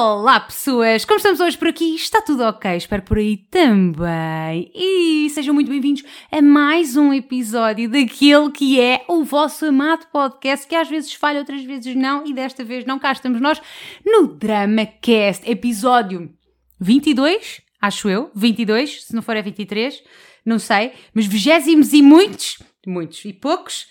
Olá pessoas, como estamos hoje por aqui? Está tudo ok? Espero por aí também. E sejam muito bem-vindos a mais um episódio daquele que é o vosso amado podcast, que às vezes falha, outras vezes não, e desta vez não cá estamos nós no DramaCast, episódio 22, acho eu, 22, se não for é 23, não sei, mas vigésimos e muitos, muitos e poucos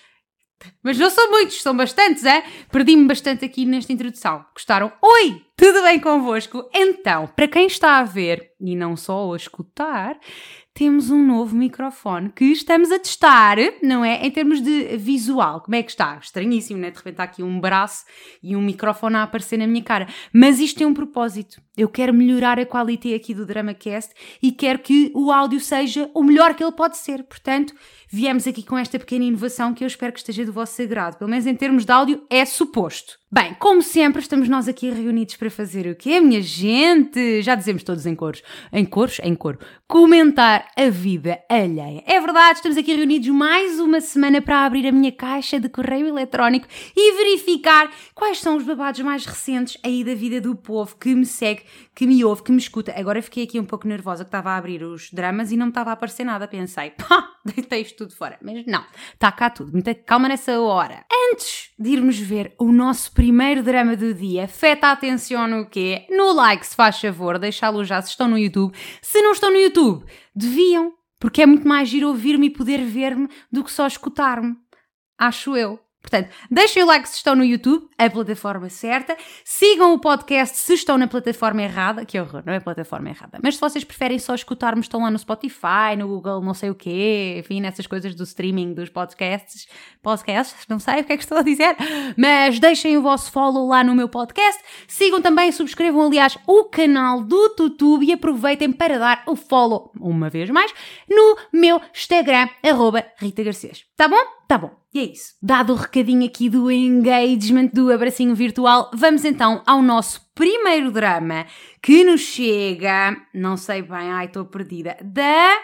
mas não são muitos, são bastantes, é? Perdi-me bastante aqui nesta introdução. Gostaram? Oi! Tudo bem convosco? Então, para quem está a ver e não só a escutar, temos um novo microfone que estamos a testar, não é? Em termos de visual. Como é que está? Estranhíssimo, né? De repente há aqui um braço e um microfone a aparecer na minha cara. Mas isto tem um propósito. Eu quero melhorar a qualidade aqui do DramaCast e quero que o áudio seja o melhor que ele pode ser. Portanto, viemos aqui com esta pequena inovação que eu espero que esteja do vosso agrado. Pelo menos em termos de áudio, é suposto. Bem, como sempre, estamos nós aqui reunidos para fazer o quê, minha gente? Já dizemos todos em coros. Em coros? Em coro. Comentar a vida alheia. É verdade, estamos aqui reunidos mais uma semana para abrir a minha caixa de correio eletrónico e verificar quais são os babados mais recentes aí da vida do povo que me segue, que me ouve, que me escuta. Agora fiquei aqui um pouco nervosa que estava a abrir os dramas e não me estava a aparecer nada. Pensei, pá, deitei isto tudo fora. Mas não, está cá tudo. Muita calma nessa hora. Antes de irmos ver o nosso primeiro drama do dia, feta atenção no quê? No like, se faz favor, deixá-lo já se estão no YouTube. Se não estão no YouTube, deviam, porque é muito mais giro ouvir-me e poder ver-me do que só escutar-me. Acho eu. Portanto, deixem o like se estão no YouTube, a plataforma certa. Sigam o podcast se estão na plataforma errada. Que horror, não é plataforma errada. Mas se vocês preferem só escutar-me, estão lá no Spotify, no Google, não sei o quê, enfim, nessas coisas do streaming dos podcasts. Podcasts, não sei o que é que estou a dizer. Mas deixem o vosso follow lá no meu podcast. Sigam também, subscrevam, aliás, o canal do YouTube e aproveitem para dar o follow, uma vez mais, no meu Instagram, arroba Rita Garcês. Tá bom? Tá bom. E é isso. Dado o recadinho aqui do engagement do abracinho virtual, vamos então ao nosso primeiro drama que nos chega, não sei bem, ai estou perdida, da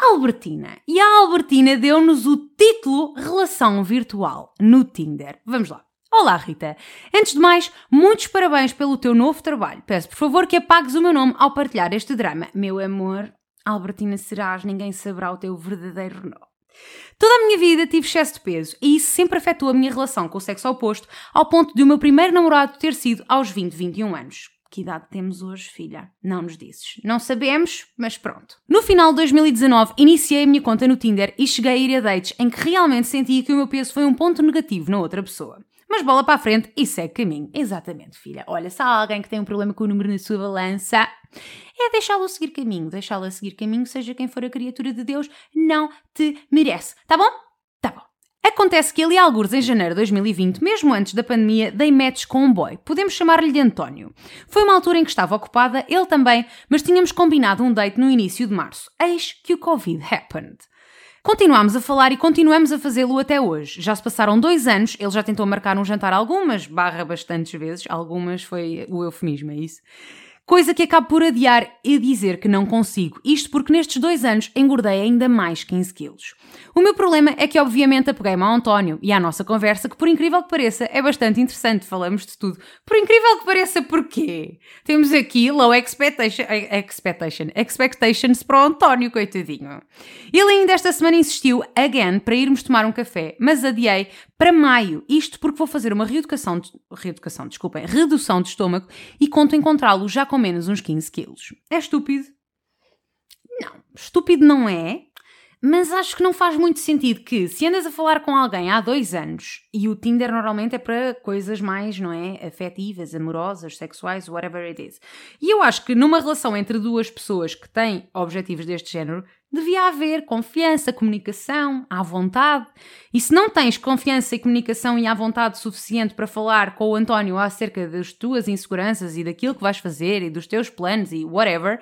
Albertina. E a Albertina deu-nos o título Relação Virtual no Tinder. Vamos lá. Olá, Rita. Antes de mais, muitos parabéns pelo teu novo trabalho. Peço, por favor, que apagues o meu nome ao partilhar este drama. Meu amor, Albertina serás, ninguém saberá o teu verdadeiro nome. Toda a minha vida tive excesso de peso e isso sempre afetou a minha relação com o sexo oposto, ao ponto de o meu primeiro namorado ter sido aos 20, 21 anos. Que idade temos hoje, filha? Não nos dizes. Não sabemos, mas pronto. No final de 2019, iniciei a minha conta no Tinder e cheguei a ir a dates em que realmente sentia que o meu peso foi um ponto negativo na outra pessoa. Mas bola para a frente e segue caminho. Exatamente, filha. Olha, se há alguém que tem um problema com o número na sua balança, é deixá-lo seguir caminho. Deixá-lo seguir caminho, seja quem for a criatura de Deus, não te merece. Tá bom? Tá bom. Acontece que ali, alguns em janeiro de 2020, mesmo antes da pandemia, dei matches com um boy. Podemos chamar-lhe de António. Foi uma altura em que estava ocupada, ele também, mas tínhamos combinado um date no início de março. Eis que o Covid happened. Continuámos a falar e continuamos a fazê-lo até hoje. Já se passaram dois anos, ele já tentou marcar um jantar algumas, barra bastantes vezes, algumas foi o eufemismo, é isso? Coisa que acabo por adiar e dizer que não consigo. Isto porque nestes dois anos engordei ainda mais 15 quilos. O meu problema é que obviamente apeguei-me ao António e à nossa conversa, que por incrível que pareça é bastante interessante, falamos de tudo. Por incrível que pareça, porquê? Temos aqui low expectation, expectation, expectations para o António, coitadinho. Ele ainda esta semana insistiu, again, para irmos tomar um café, mas adiei para maio. Isto porque vou fazer uma reeducação, de, reeducação, desculpem, redução de estômago e conto encontrá-lo já com menos uns 15 quilos. É estúpido? Não, estúpido não é, mas acho que não faz muito sentido que, se andas a falar com alguém há dois anos, e o Tinder normalmente é para coisas mais, não é? Afetivas, amorosas, sexuais, whatever it is. E eu acho que numa relação entre duas pessoas que têm objetivos deste género, devia haver confiança, comunicação, à vontade. E se não tens confiança e comunicação e à vontade suficiente para falar com o António acerca das tuas inseguranças e daquilo que vais fazer e dos teus planos e whatever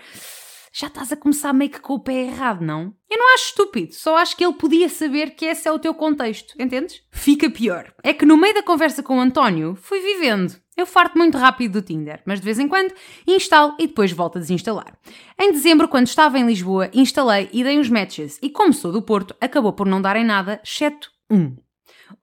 já estás a começar meio que com o pé errado, não? Eu não acho estúpido, só acho que ele podia saber que esse é o teu contexto, entendes? Fica pior. É que no meio da conversa com o António, fui vivendo. Eu farto muito rápido do Tinder, mas de vez em quando instalo e depois volto a desinstalar. Em dezembro, quando estava em Lisboa, instalei e dei uns matches, e como sou do Porto, acabou por não darem nada, exceto um.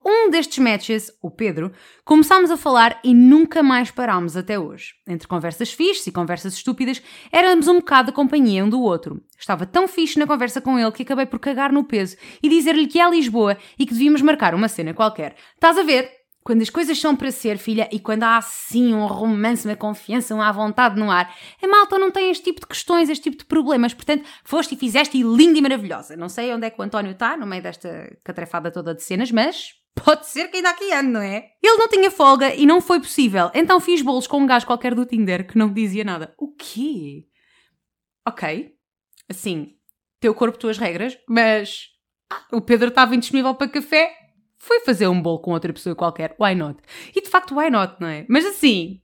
Um destes matches, o Pedro, começámos a falar e nunca mais parámos até hoje. Entre conversas fixes e conversas estúpidas, éramos um bocado a companhia um do outro. Estava tão fixe na conversa com ele que acabei por cagar no peso e dizer-lhe que é a Lisboa e que devíamos marcar uma cena qualquer. Estás a ver? Quando as coisas são para ser, filha, e quando há assim um romance, uma confiança, uma vontade no ar, a malta não tem este tipo de questões, este tipo de problemas. Portanto, foste e fizeste e linda e maravilhosa. Não sei onde é que o António está, no meio desta catrefada toda de cenas, mas pode ser que ainda aqui ande, não é? Ele não tinha folga e não foi possível, então fiz bolos com um gajo qualquer do Tinder que não me dizia nada. O quê? Ok. Assim, teu corpo, tuas regras, mas ah, o Pedro estava indisponível para café, foi fazer um bolo com outra pessoa qualquer, why not? E de facto, why not, não é? Mas assim,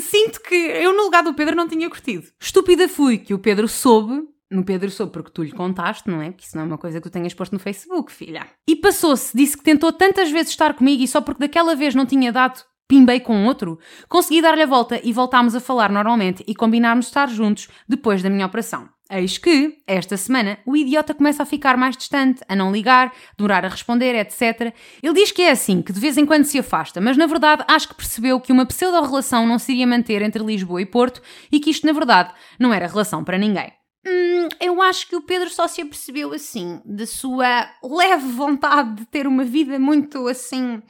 sinto que eu no lugar do Pedro não tinha curtido. Estúpida fui que o Pedro soube, no Pedro soube porque tu lhe contaste, não é? Porque isso não é uma coisa que tu tenhas posto no Facebook, filha. E passou-se, disse que tentou tantas vezes estar comigo e só porque daquela vez não tinha dado pimbei com outro, consegui dar-lhe a volta e voltámos a falar normalmente e combinarmos estar juntos depois da minha operação. Eis que, esta semana, o idiota começa a ficar mais distante, a não ligar, demorar a responder, etc. Ele diz que é assim, que de vez em quando se afasta, mas na verdade acho que percebeu que uma pseudo-relação não se iria manter entre Lisboa e Porto e que isto, na verdade, não era relação para ninguém. Hum, eu acho que o Pedro só se apercebeu assim, da sua leve vontade de ter uma vida muito assim.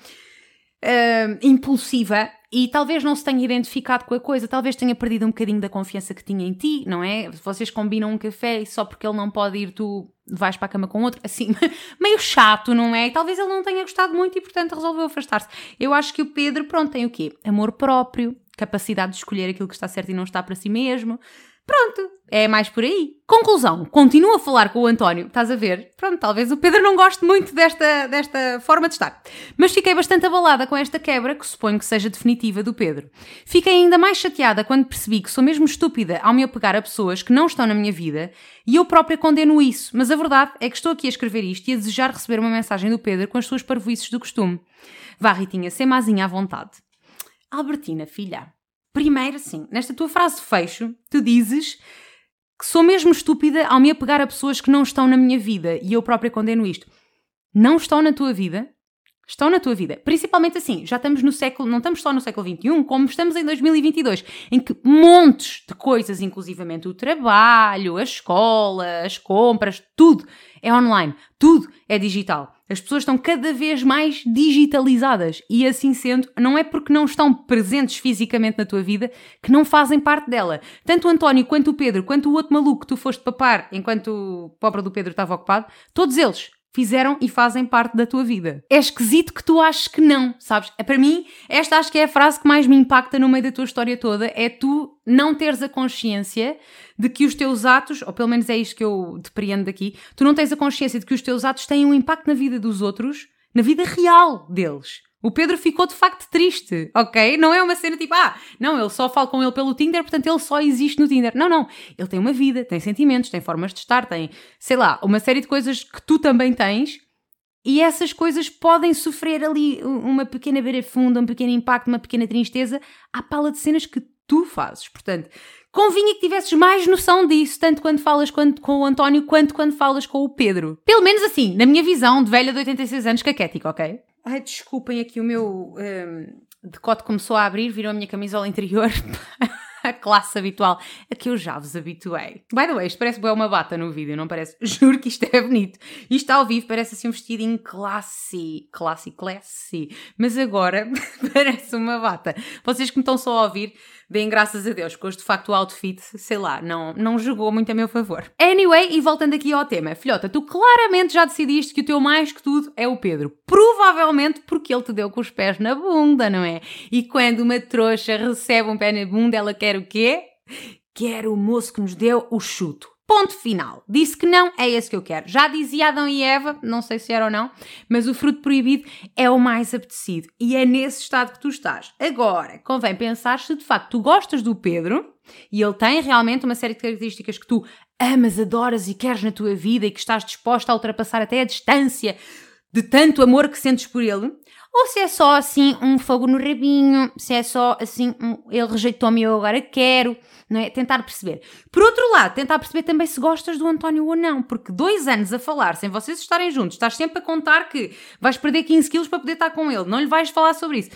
Uh, impulsiva e talvez não se tenha identificado com a coisa, talvez tenha perdido um bocadinho da confiança que tinha em ti, não é? Vocês combinam um café e só porque ele não pode ir, tu vais para a cama com outro, assim, meio chato, não é? E talvez ele não tenha gostado muito e, portanto, resolveu afastar-se. Eu acho que o Pedro, pronto, tem o quê? Amor próprio, capacidade de escolher aquilo que está certo e não está para si mesmo. Pronto, é mais por aí. Conclusão, continuo a falar com o António, estás a ver? Pronto, talvez o Pedro não goste muito desta, desta forma de estar. Mas fiquei bastante abalada com esta quebra, que suponho que seja definitiva do Pedro. Fiquei ainda mais chateada quando percebi que sou mesmo estúpida ao me apegar a pessoas que não estão na minha vida e eu própria condeno isso, mas a verdade é que estou aqui a escrever isto e a desejar receber uma mensagem do Pedro com as suas parvoices do costume. Vá, Ritinha, ser mazinha à vontade. Albertina, filha, Primeiro, sim, nesta tua frase de fecho, tu dizes que sou mesmo estúpida ao me apegar a pessoas que não estão na minha vida e eu própria condeno isto. Não estão na tua vida? Estão na tua vida. Principalmente assim, já estamos no século, não estamos só no século XXI, como estamos em 2022, em que montes de coisas, inclusivamente o trabalho, a escola, as compras, tudo é online, tudo é digital. As pessoas estão cada vez mais digitalizadas e, assim sendo, não é porque não estão presentes fisicamente na tua vida que não fazem parte dela. Tanto o António, quanto o Pedro, quanto o outro maluco que tu foste papar enquanto o pobre do Pedro estava ocupado, todos eles fizeram e fazem parte da tua vida. É esquisito que tu aches que não, sabes? É, para mim, esta acho que é a frase que mais me impacta no meio da tua história toda, é tu não teres a consciência de que os teus atos, ou pelo menos é isto que eu depreendo daqui, tu não tens a consciência de que os teus atos têm um impacto na vida dos outros, na vida real deles. O Pedro ficou de facto triste, ok? Não é uma cena tipo, ah, não, ele só fala com ele pelo Tinder, portanto ele só existe no Tinder. Não, não. Ele tem uma vida, tem sentimentos, tem formas de estar, tem, sei lá, uma série de coisas que tu também tens e essas coisas podem sofrer ali uma pequena beira funda, um pequeno impacto, uma pequena tristeza à pala de cenas que tu fazes. Portanto, convinha que tivesses mais noção disso, tanto quando falas com o António quanto quando falas com o Pedro. Pelo menos assim, na minha visão de velha de 86 anos caquética, ok? Ai, desculpem aqui, o meu um, decote começou a abrir, virou a minha camisola interior. a classe habitual a que eu já vos habituei. By the way, isto parece boa uma bata no vídeo, não parece? Juro que isto é bonito. Isto ao vivo parece assim um vestidinho classe, classe, classe. Mas agora parece uma bata. Vocês que me estão só a ouvir, Bem, graças a Deus, porque hoje de facto o outfit, sei lá, não, não jogou muito a meu favor. Anyway, e voltando aqui ao tema, filhota, tu claramente já decidiste que o teu mais que tudo é o Pedro. Provavelmente porque ele te deu com os pés na bunda, não é? E quando uma trouxa recebe um pé na bunda, ela quer o quê? Quer o moço que nos deu o chuto. Ponto final. Disse que não, é esse que eu quero. Já dizia Adão e Eva, não sei se era ou não, mas o fruto proibido é o mais apetecido e é nesse estado que tu estás. Agora, convém pensar se de facto tu gostas do Pedro e ele tem realmente uma série de características que tu amas, adoras e queres na tua vida e que estás disposta a ultrapassar até a distância de tanto amor que sentes por ele, ou se é só assim um fogo no rabinho, se é só assim um, ele rejeitou-me e eu agora quero, não é? Tentar perceber. Por outro lado, tentar perceber também se gostas do António ou não, porque dois anos a falar sem vocês estarem juntos, estás sempre a contar que vais perder 15 quilos para poder estar com ele, não lhe vais falar sobre isso.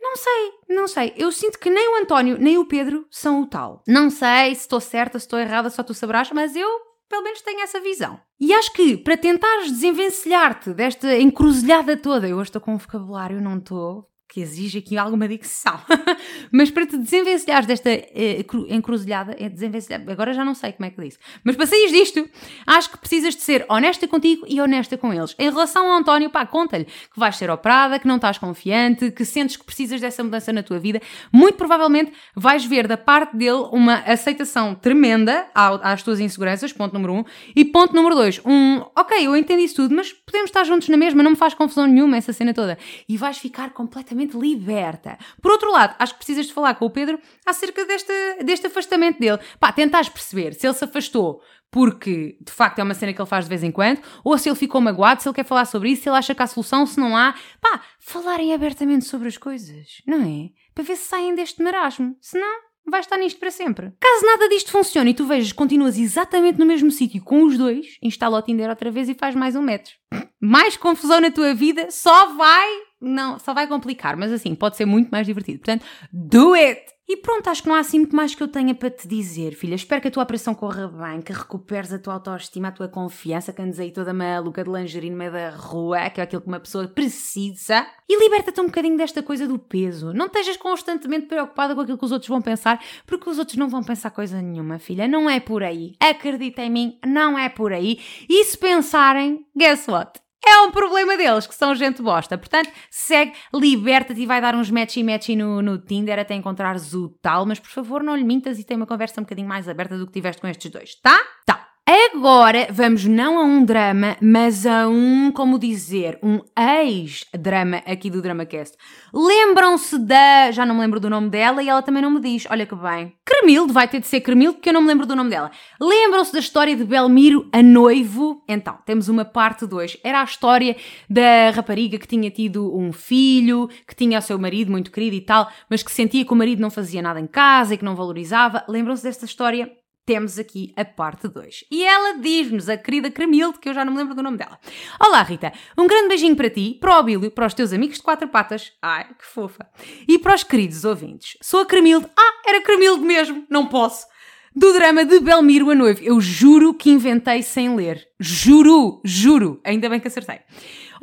Não sei, não sei. Eu sinto que nem o António nem o Pedro são o tal. Não sei se estou certa, se estou errada, só tu saberás, mas eu pelo menos tenho essa visão. E acho que para tentares desenvencilhar-te desta encruzilhada toda, eu hoje estou com um vocabulário, não estou, que exige aqui alguma dicção. mas para te desenvencilhares desta uh, encruzilhada, é desenvencilhar, agora já não sei como é que diz, mas para sair disto, acho que precisas de ser honesta contigo e honesta com eles. Em relação ao António, pá, conta-lhe que vais ser operada, que não estás confiante, que sentes que precisas dessa mudança na tua vida. Muito provavelmente vais ver da parte dele uma aceitação tremenda às tuas inseguranças, ponto número um. E ponto número dois, um, ok, eu entendi isso tudo, mas podemos estar juntos na mesma, não me faz confusão nenhuma essa cena toda. E vais ficar completamente completamente liberta. Por outro lado, acho que precisas de falar com o Pedro acerca deste, deste afastamento dele. Pá, tentares perceber se ele se afastou porque de facto é uma cena que ele faz de vez em quando, ou se ele ficou magoado, se ele quer falar sobre isso, se ele acha que há solução, se não há. Pá, falarem abertamente sobre as coisas, não é? Para ver se saem deste marasmo. Se não, vai estar nisto para sempre. Caso nada disto funcione e tu vejas continuas exatamente no mesmo sítio com os dois, instala o Tinder outra vez e faz mais um metro. Mais confusão na tua vida só vai não, só vai complicar, mas assim, pode ser muito mais divertido. Portanto, do it! E pronto, acho que não há assim muito mais que eu tenha para te dizer, filha. Espero que a tua operação corra bem, que recuperes a tua autoestima, a tua confiança, que andes aí toda maluca de lingerie no meio da rua, que é aquilo que uma pessoa precisa. E liberta-te um bocadinho desta coisa do peso. Não estejas constantemente preocupada com aquilo que os outros vão pensar, porque os outros não vão pensar coisa nenhuma, filha. Não é por aí. Acredita em mim, não é por aí. E se pensarem, guess what? É um problema deles, que são gente bosta. Portanto, segue, liberta-te e vai dar uns match e match no, no Tinder até encontrares o tal, mas por favor não lhe mintas e tem uma conversa um bocadinho mais aberta do que tiveste com estes dois, tá? Tá. Agora vamos não a um drama, mas a um, como dizer, um ex-drama aqui do DramaCast. Lembram-se da. Já não me lembro do nome dela e ela também não me diz. Olha que bem. Cremilde, vai ter de ser Cremilde porque eu não me lembro do nome dela. Lembram-se da história de Belmiro a noivo? Então, temos uma parte 2. Era a história da rapariga que tinha tido um filho, que tinha o seu marido muito querido e tal, mas que sentia que o marido não fazia nada em casa e que não valorizava. Lembram-se desta história? Temos aqui a parte 2. E ela diz-nos, a querida Cremilde, que eu já não me lembro do nome dela. Olá, Rita. Um grande beijinho para ti, para o Abílio, para os teus amigos de quatro patas. Ai, que fofa. E para os queridos ouvintes. Sou a Cremilde. Ah, era Cremilde mesmo. Não posso. Do drama de Belmiro a Noivo. Eu juro que inventei sem ler. Juro, juro. Ainda bem que acertei.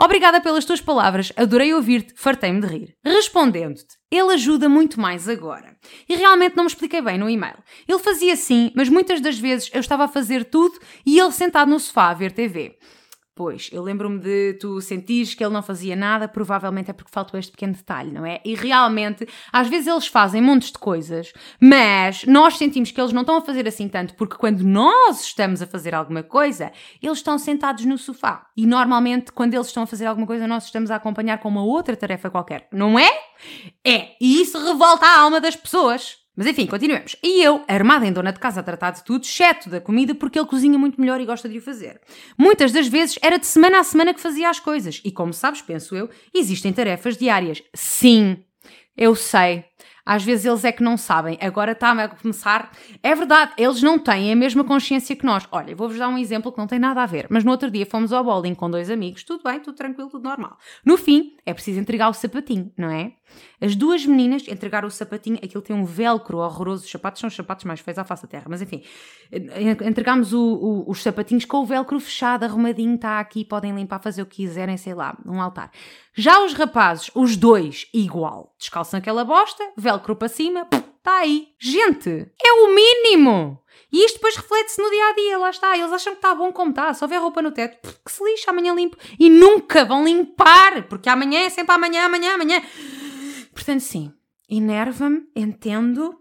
Obrigada pelas tuas palavras, adorei ouvir-te, fartei-me de rir. Respondendo-te, ele ajuda muito mais agora. E realmente não me expliquei bem no e-mail. Ele fazia sim, mas muitas das vezes eu estava a fazer tudo e ele sentado no sofá a ver TV. Pois, eu lembro-me de tu sentires que ele não fazia nada, provavelmente é porque faltou este pequeno detalhe, não é? E realmente, às vezes eles fazem montes de coisas, mas nós sentimos que eles não estão a fazer assim tanto, porque quando nós estamos a fazer alguma coisa, eles estão sentados no sofá. E normalmente, quando eles estão a fazer alguma coisa, nós estamos a acompanhar com uma outra tarefa qualquer, não é? É, e isso revolta a alma das pessoas. Mas enfim, continuemos. E eu, armada em dona de casa a tratar de tudo, exceto da comida, porque ele cozinha muito melhor e gosta de o fazer. Muitas das vezes era de semana a semana que fazia as coisas. E como sabes, penso eu, existem tarefas diárias. Sim, eu sei. Às vezes eles é que não sabem. Agora está a começar. É verdade, eles não têm a mesma consciência que nós. Olha, vou-vos dar um exemplo que não tem nada a ver. Mas no outro dia fomos ao bowling com dois amigos. Tudo bem, tudo tranquilo, tudo normal. No fim, é preciso entregar o sapatinho, não é? As duas meninas entregaram o sapatinho, aquilo tem um velcro horroroso, os sapatos são os sapatos mais feios à face da terra, mas enfim, entregámos o, o, os sapatinhos com o velcro fechado, arrumadinho, está aqui, podem limpar, fazer o que quiserem, sei lá, um altar. Já os rapazes, os dois, igual, descalçam aquela bosta, velcro para cima, está aí. Gente, é o mínimo! E isto depois reflete-se no dia a dia, lá está. Eles acham que está bom como está. Se houver roupa no teto, que se lixa, amanhã limpo. E nunca vão limpar, porque amanhã é sempre amanhã, amanhã, amanhã. Portanto, sim, enerva-me, entendo.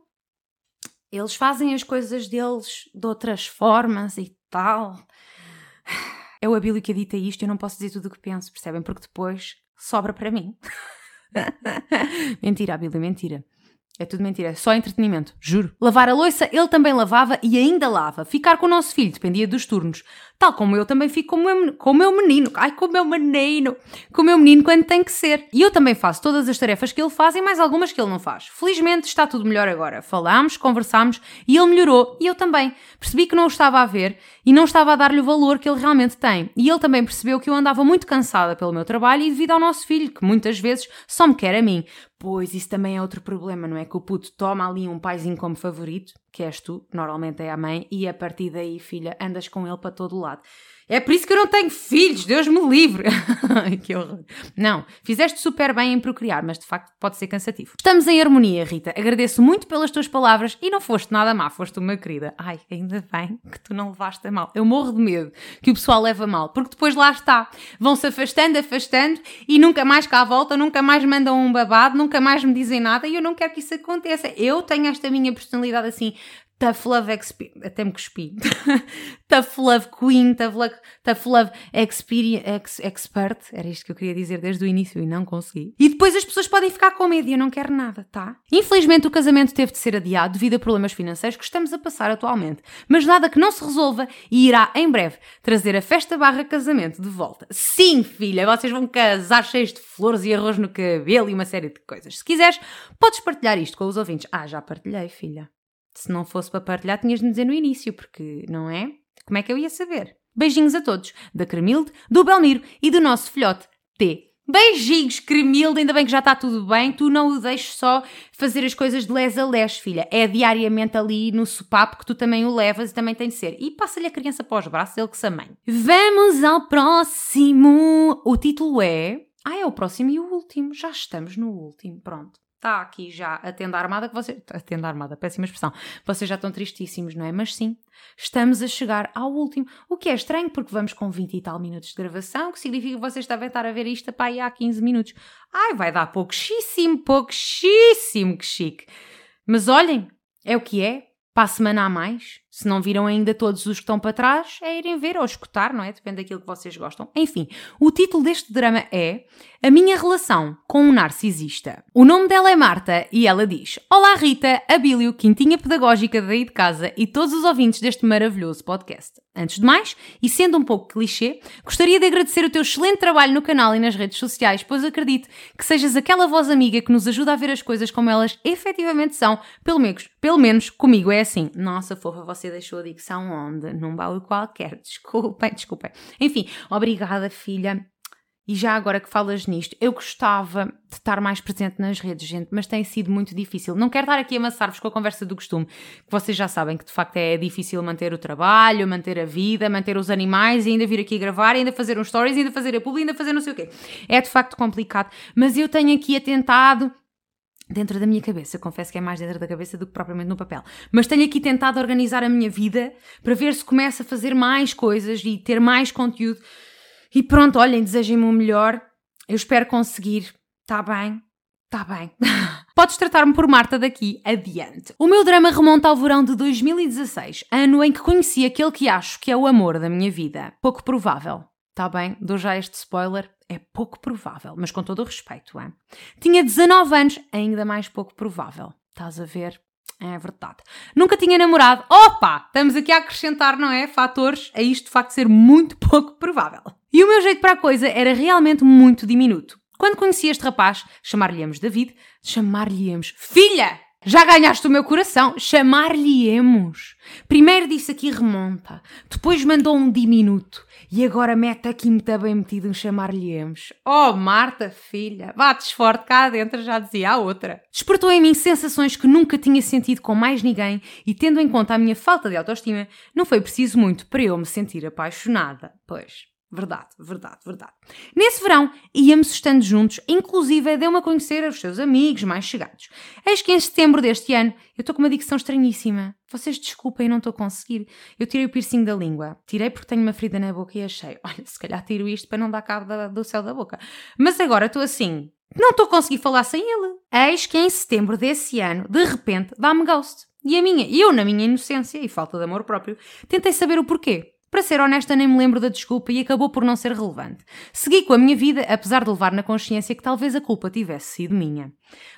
Eles fazem as coisas deles de outras formas e tal. É o Abílio que edita isto eu não posso dizer tudo o que penso, percebem? Porque depois sobra para mim. mentira, Abílio, mentira. É tudo mentira, é só entretenimento, juro. Lavar a louça, ele também lavava e ainda lava. Ficar com o nosso filho dependia dos turnos. Tal como eu também fico com o meu, com o meu menino. Ai, com o meu menino. Com o meu menino quando tem que ser. E eu também faço todas as tarefas que ele faz e mais algumas que ele não faz. Felizmente está tudo melhor agora. Falámos, conversámos e ele melhorou e eu também. Percebi que não o estava a ver e não estava a dar-lhe o valor que ele realmente tem. E ele também percebeu que eu andava muito cansada pelo meu trabalho e devido ao nosso filho, que muitas vezes só me quer a mim. Pois isso também é outro problema, não é? Que o puto toma ali um paizinho como favorito, que és tu, normalmente é a mãe, e a partir daí, filha, andas com ele para todo lado. É por isso que eu não tenho filhos, Deus me livre. que horror. Não, fizeste super bem em procriar, mas de facto pode ser cansativo. Estamos em harmonia, Rita. Agradeço muito pelas tuas palavras e não foste nada má, foste uma querida. Ai, ainda bem que tu não levaste a mal. Eu morro de medo que o pessoal leve a mal, porque depois lá está. Vão-se afastando, afastando e nunca mais cá à volta, nunca mais mandam um babado, nunca mais me dizem nada e eu não quero que isso aconteça. Eu tenho esta minha personalidade assim Tough Love Experience. Até me cuspi. tough Love Queen, Tough Love, tough love experience, ex, Expert. Era isto que eu queria dizer desde o início e não consegui. E depois as pessoas podem ficar com medo e eu não quero nada, tá? Infelizmente o casamento teve de ser adiado devido a problemas financeiros que estamos a passar atualmente. Mas nada que não se resolva e irá em breve trazer a festa barra casamento de volta. Sim, filha, vocês vão casar cheios de flores e arroz no cabelo e uma série de coisas. Se quiseres, podes partilhar isto com os ouvintes. Ah, já partilhei, filha. Se não fosse para partilhar, tinhas de me dizer no início, porque, não é? Como é que eu ia saber? Beijinhos a todos, da Cremilde, do Belmiro e do nosso filhote T. Beijinhos, Cremilde, ainda bem que já está tudo bem. Tu não o deixes só fazer as coisas de les a les, filha. É diariamente ali no sopapo que tu também o levas e também tem de ser. E passa-lhe a criança para os braços, ele que se amém. Vamos ao próximo. O título é. Ah, é o próximo e o último. Já estamos no último. Pronto está aqui já a tenda armada que você. A tenda armada, péssima expressão. Vocês já estão tristíssimos, não é? Mas sim, estamos a chegar ao último. O que é estranho, porque vamos com 20 e tal minutos de gravação, que significa que vocês devem estar a ver isto aí há 15 minutos. Ai, vai dar pouquíssimo, pouquíssimo que chique. Mas olhem, é o que é. Para a semana a mais, se não viram ainda todos os que estão para trás, é irem ver ou escutar, não é? Depende daquilo que vocês gostam. Enfim, o título deste drama é A Minha Relação com um Narcisista. O nome dela é Marta e ela diz: Olá Rita, Abílio, Quintinha Pedagógica daí de casa e todos os ouvintes deste maravilhoso podcast. Antes de mais, e sendo um pouco clichê, gostaria de agradecer o teu excelente trabalho no canal e nas redes sociais, pois acredito que sejas aquela voz amiga que nos ajuda a ver as coisas como elas efetivamente são, pelo menos, pelo menos comigo é assim. Nossa, fofa, você você deixou a dicção onde? Num baú qualquer. Desculpem, desculpem. Enfim, obrigada, filha. E já agora que falas nisto, eu gostava de estar mais presente nas redes, gente, mas tem sido muito difícil. Não quero estar aqui a amassar-vos com a conversa do costume, que vocês já sabem que de facto é difícil manter o trabalho, manter a vida, manter os animais e ainda vir aqui gravar, ainda fazer uns stories, ainda fazer a publi, ainda fazer não sei o quê. É de facto complicado, mas eu tenho aqui atentado dentro da minha cabeça. Confesso que é mais dentro da cabeça do que propriamente no papel. Mas tenho aqui tentado organizar a minha vida para ver se começo a fazer mais coisas e ter mais conteúdo. E pronto, olhem, desejem-me o melhor. Eu espero conseguir. Tá bem? Tá bem. Podes tratar-me por Marta daqui adiante. O meu drama remonta ao verão de 2016, ano em que conheci aquele que acho que é o amor da minha vida. Pouco provável. Tá bem? Dou já este spoiler é pouco provável, mas com todo o respeito, hein? Tinha 19 anos, ainda mais pouco provável. Estás a ver? É verdade. Nunca tinha namorado. Opa! Estamos aqui a acrescentar, não é? Fatores a isto de facto ser muito pouco provável. E o meu jeito para a coisa era realmente muito diminuto. Quando conheci este rapaz, chamar-lhe-emos David, chamar-lhe-emos Filha! Já ganhaste o meu coração, chamar-lhe-emos. Primeiro disse aqui remonta, depois mandou um diminuto e agora mete aqui muito bem metido um chamar-lhe-emos. Oh, Marta, filha, bates forte cá dentro, já dizia a outra. Despertou em mim sensações que nunca tinha sentido com mais ninguém e, tendo em conta a minha falta de autoestima, não foi preciso muito para eu me sentir apaixonada. Pois, Verdade, verdade, verdade. Nesse verão íamos estando juntos, inclusive deu-me a conhecer os seus amigos mais chegados. Eis que em setembro deste ano, eu estou com uma dicção estranhíssima. Vocês desculpem, não estou a conseguir. Eu tirei o piercing da língua. Tirei porque tenho uma ferida na boca e achei, olha, se calhar tiro isto para não dar cabo da, do céu da boca. Mas agora estou assim, não estou a conseguir falar sem ele. Eis que em setembro desse ano, de repente, dá-me ghost. E a minha, eu na minha inocência e falta de amor próprio, tentei saber o porquê. Para ser honesta, nem me lembro da desculpa e acabou por não ser relevante. Segui com a minha vida, apesar de levar na consciência que talvez a culpa tivesse sido minha.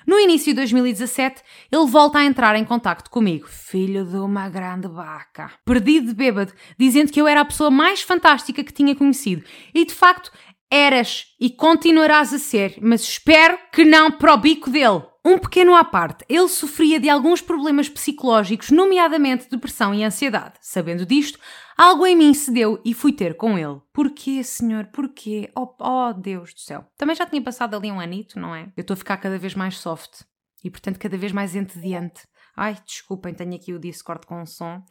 No início de 2017, ele volta a entrar em contacto comigo, filho de uma grande vaca. Perdido de bêbado, dizendo que eu era a pessoa mais fantástica que tinha conhecido. E de facto, eras e continuarás a ser, mas espero que não para o bico dele. Um pequeno à parte, ele sofria de alguns problemas psicológicos, nomeadamente depressão e ansiedade. Sabendo disto, algo em mim cedeu e fui ter com ele. Porquê, senhor? Porquê? Oh, oh Deus do céu. Também já tinha passado ali um anito, não é? Eu estou a ficar cada vez mais soft e, portanto, cada vez mais entediante. Ai, desculpem, tenho aqui o Discord com som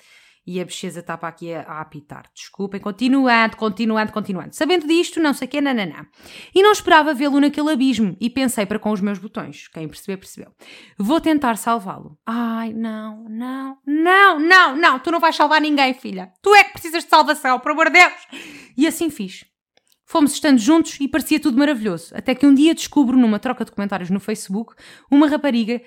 e a está para aqui a, a, apitar. Desculpem, continuando, continuando, continuando. Sabendo disto, não sei o que, nananã. E não esperava vê-lo naquele abismo e pensei para com os meus botões. Quem perceber, percebeu. Vou tentar salvá-lo. Ai, não, não, não, não, não, tu não vais salvar ninguém, filha. Tu é que precisas de salvação, por amor de Deus. E assim fiz. Fomos estando juntos e parecia tudo maravilhoso, até que um dia descubro numa troca de comentários no Facebook uma rapariga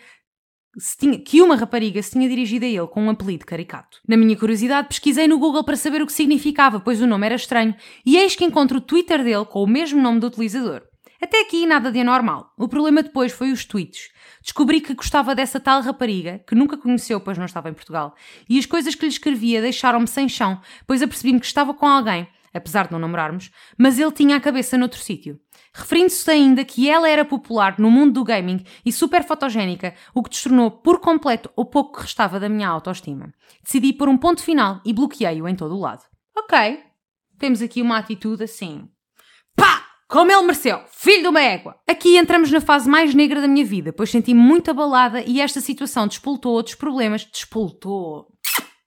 tinha, que uma rapariga se tinha dirigido a ele com um apelido caricato. Na minha curiosidade, pesquisei no Google para saber o que significava, pois o nome era estranho, e eis que encontro o Twitter dele com o mesmo nome do utilizador. Até aqui nada de anormal. O problema depois foi os tweets. Descobri que gostava dessa tal rapariga, que nunca conheceu, pois não estava em Portugal, e as coisas que lhe escrevia deixaram-me sem chão, pois apercebi-me que estava com alguém, apesar de não namorarmos, mas ele tinha a cabeça noutro sítio. Referindo-se ainda que ela era popular no mundo do gaming e super fotogénica, o que destornou por completo o pouco que restava da minha autoestima. Decidi pôr um ponto final e bloqueei-o em todo o lado. Ok, temos aqui uma atitude assim. Pá! Como ele mereceu! Filho de uma égua! Aqui entramos na fase mais negra da minha vida, pois senti-me muito abalada e esta situação despoltou outros problemas. Despoltou!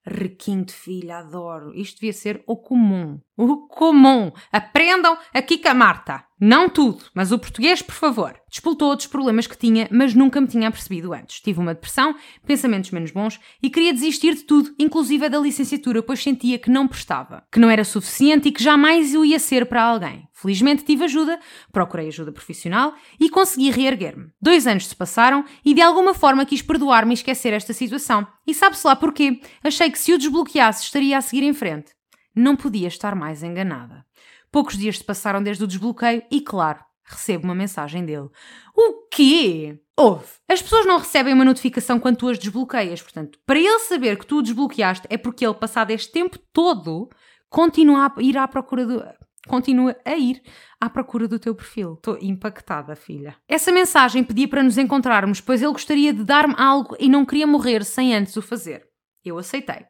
Requinte, filha, adoro. Isto devia ser o comum. O comum. Aprendam aqui com a Marta. Não tudo, mas o português, por favor. Despoltou outros problemas que tinha, mas nunca me tinha percebido antes. Tive uma depressão, pensamentos menos bons e queria desistir de tudo, inclusive da licenciatura, pois sentia que não prestava, que não era suficiente e que jamais eu ia ser para alguém. Felizmente tive ajuda, procurei ajuda profissional e consegui reerguer-me. Dois anos se passaram e de alguma forma quis perdoar-me e esquecer esta situação. E sabe-se lá porquê? Achei que se o desbloqueasse estaria a seguir em frente. Não podia estar mais enganada. Poucos dias se passaram desde o desbloqueio e, claro, recebo uma mensagem dele. O quê? Ouve, as pessoas não recebem uma notificação quando tu as desbloqueias, portanto, para ele saber que tu o desbloqueaste é porque ele, passado este tempo todo, continua a ir à procura do. Continua a ir à procura do teu perfil. Estou impactada, filha. Essa mensagem pedia para nos encontrarmos, pois ele gostaria de dar-me algo e não queria morrer sem antes o fazer. Eu aceitei.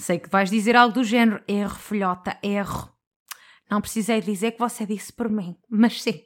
Sei que vais dizer algo do género: erro, filhota, erro. Não precisei dizer que você disse por mim, mas sim,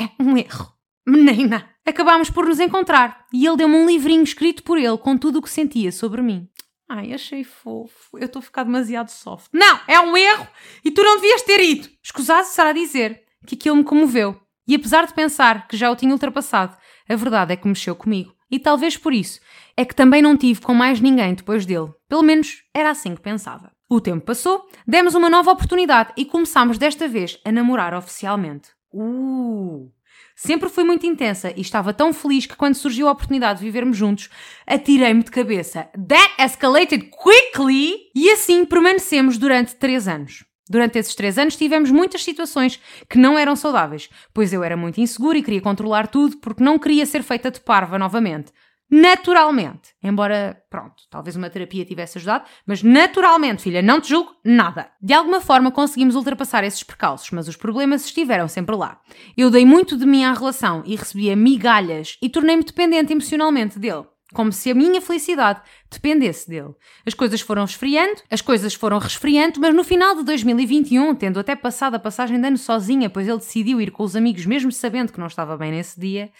é um erro. Menina! Acabámos por nos encontrar e ele deu-me um livrinho escrito por ele com tudo o que sentia sobre mim. Ai, achei fofo. Eu estou a ficar demasiado soft. Não, é um erro e tu não devias ter ido. Escusado será dizer que aquilo me comoveu. E apesar de pensar que já o tinha ultrapassado, a verdade é que mexeu comigo. E talvez por isso é que também não tive com mais ninguém depois dele. Pelo menos era assim que pensava. O tempo passou, demos uma nova oportunidade e começámos desta vez a namorar oficialmente. Uh! Sempre fui muito intensa e estava tão feliz que quando surgiu a oportunidade de vivermos juntos, atirei-me de cabeça. That escalated quickly! E assim permanecemos durante três anos. Durante esses três anos tivemos muitas situações que não eram saudáveis, pois eu era muito insegura e queria controlar tudo porque não queria ser feita de parva novamente naturalmente. Embora, pronto, talvez uma terapia tivesse ajudado, mas naturalmente, filha, não te julgo nada. De alguma forma conseguimos ultrapassar esses percalços, mas os problemas estiveram sempre lá. Eu dei muito de mim à relação e recebia migalhas e tornei-me dependente emocionalmente dele. Como se a minha felicidade dependesse dele. As coisas foram esfriando, as coisas foram resfriando, mas no final de 2021, tendo até passado a passagem de ano sozinha, pois ele decidiu ir com os amigos, mesmo sabendo que não estava bem nesse dia.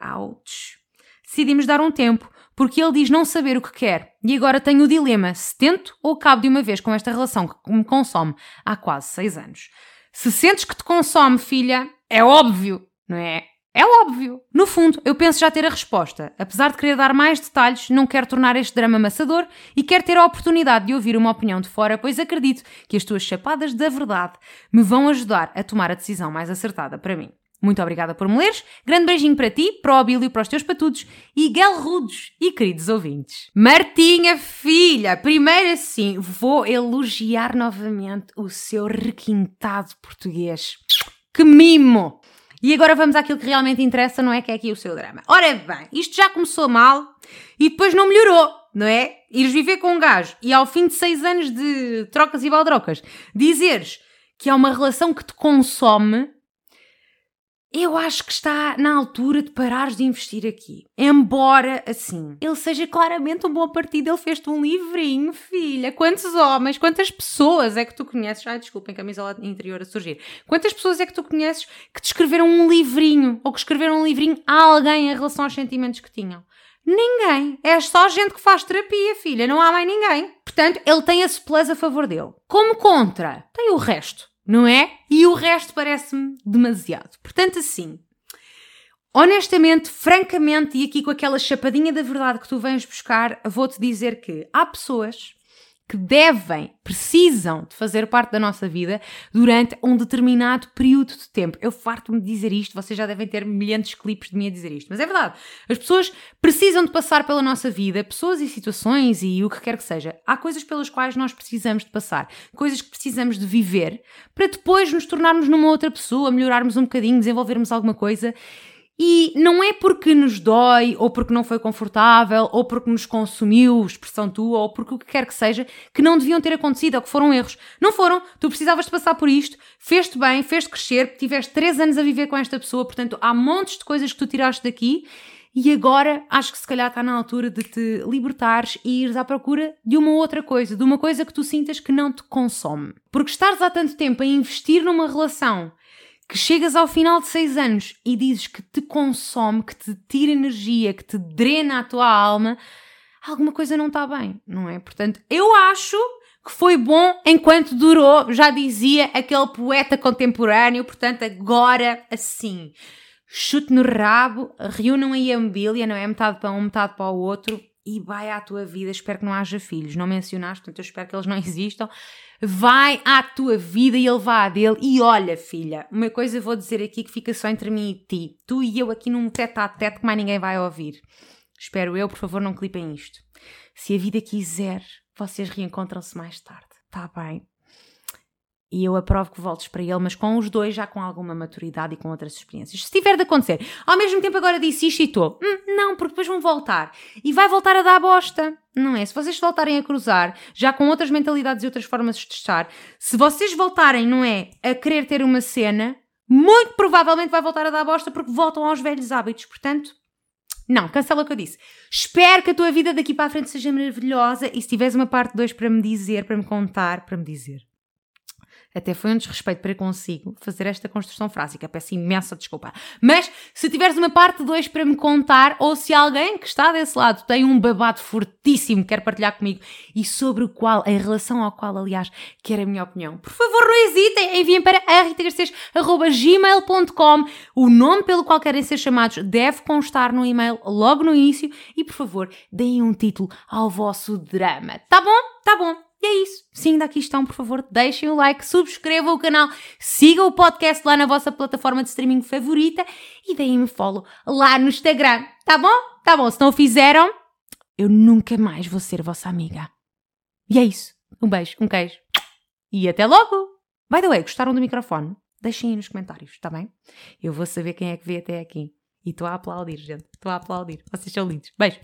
Ouch decidimos dar um tempo, porque ele diz não saber o que quer. E agora tenho o dilema: se tento ou acabo de uma vez com esta relação que me consome há quase seis anos. Se sentes que te consome, filha, é óbvio, não é? É óbvio. No fundo, eu penso já ter a resposta. Apesar de querer dar mais detalhes, não quero tornar este drama amassador e quero ter a oportunidade de ouvir uma opinião de fora, pois acredito que as tuas chapadas da verdade me vão ajudar a tomar a decisão mais acertada para mim. Muito obrigada por me leres. Grande beijinho para ti, para o Abílio, para os teus patudos e guelrudos e queridos ouvintes. Martinha, filha, primeiro assim, vou elogiar novamente o seu requintado português. Que mimo! E agora vamos àquilo que realmente interessa, não é? Que é aqui o seu drama. Ora bem, isto já começou mal e depois não melhorou, não é? Ires viver com um gajo e ao fim de seis anos de trocas e baldrocas dizeres que é uma relação que te consome, eu acho que está na altura de parares de investir aqui. Embora, assim, ele seja claramente um bom partido, ele fez-te um livrinho, filha. Quantos homens, quantas pessoas é que tu conheces? Ai, desculpem, camisola interior a surgir. Quantas pessoas é que tu conheces que te escreveram um livrinho ou que escreveram um livrinho a alguém em relação aos sentimentos que tinham? Ninguém. É só gente que faz terapia, filha. Não há mais ninguém. Portanto, ele tem esse plus a favor dele. Como contra, tem o resto não é? E o resto parece-me demasiado. Portanto, assim, honestamente, francamente, e aqui com aquela chapadinha da verdade que tu vens buscar, vou-te dizer que há pessoas que devem, precisam de fazer parte da nossa vida durante um determinado período de tempo. Eu farto-me de dizer isto, vocês já devem ter milhares de clipes de mim a dizer isto, mas é verdade. As pessoas precisam de passar pela nossa vida, pessoas e situações e o que quer que seja. Há coisas pelas quais nós precisamos de passar, coisas que precisamos de viver para depois nos tornarmos numa outra pessoa, melhorarmos um bocadinho, desenvolvermos alguma coisa. E não é porque nos dói, ou porque não foi confortável, ou porque nos consumiu, expressão tua, ou porque o que quer que seja, que não deviam ter acontecido, ou que foram erros. Não foram, tu precisavas de passar por isto, fez-te bem, fez-te crescer, tiveste três anos a viver com esta pessoa, portanto há montes de coisas que tu tiraste daqui, e agora acho que se calhar está na altura de te libertares e ires à procura de uma outra coisa, de uma coisa que tu sintas que não te consome. Porque estares há tanto tempo a investir numa relação que chegas ao final de seis anos e dizes que te consome, que te tira energia, que te drena a tua alma, alguma coisa não está bem, não é? Portanto, eu acho que foi bom enquanto durou, já dizia aquele poeta contemporâneo, portanto, agora assim. Chute no rabo, reúnam aí a mobília, não é? Metade para um, metade para o outro e vai à tua vida. Espero que não haja filhos. Não mencionaste, portanto, eu espero que eles não existam vai à tua vida e ele vá à dele. E olha, filha, uma coisa vou dizer aqui que fica só entre mim e ti. Tu e eu aqui num teto a teto que mais ninguém vai ouvir. Espero eu, por favor, não clipem isto. Se a vida quiser, vocês reencontram-se mais tarde. Tá bem? E eu aprovo que voltes para ele, mas com os dois já com alguma maturidade e com outras experiências. Se tiver de acontecer, ao mesmo tempo agora disse isto e estou, hum, não, porque depois vão voltar e vai voltar a dar bosta, não é? Se vocês voltarem a cruzar, já com outras mentalidades e outras formas de estar, se vocês voltarem, não é, a querer ter uma cena, muito provavelmente vai voltar a dar bosta porque voltam aos velhos hábitos, portanto. Não, cancela o que eu disse. Espero que a tua vida daqui para a frente seja maravilhosa e se tiveres uma parte 2 para me dizer, para me contar, para me dizer até foi um desrespeito para consigo fazer esta construção frásica. Peço imensa desculpa. Mas se tiveres uma parte 2 para me contar, ou se alguém que está desse lado tem um babado fortíssimo que quer partilhar comigo e sobre o qual, em relação ao qual, aliás, quer a minha opinião, por favor, não hesitem, enviem para ritagarcês.gmail.com. O nome pelo qual querem ser chamados deve constar no e-mail logo no início e, por favor, deem um título ao vosso drama. Tá bom? Tá bom. E é isso. Se ainda aqui estão, por favor, deixem o like, subscrevam o canal, sigam o podcast lá na vossa plataforma de streaming favorita e deem-me follow lá no Instagram. Tá bom? Tá bom. Se não o fizeram, eu nunca mais vou ser vossa amiga. E é isso. Um beijo, um queijo. E até logo! By the way, gostaram do microfone? Deixem aí nos comentários, tá bem? Eu vou saber quem é que vê até aqui. E estou a aplaudir, gente. Estou a aplaudir. Vocês são lindos. Beijo!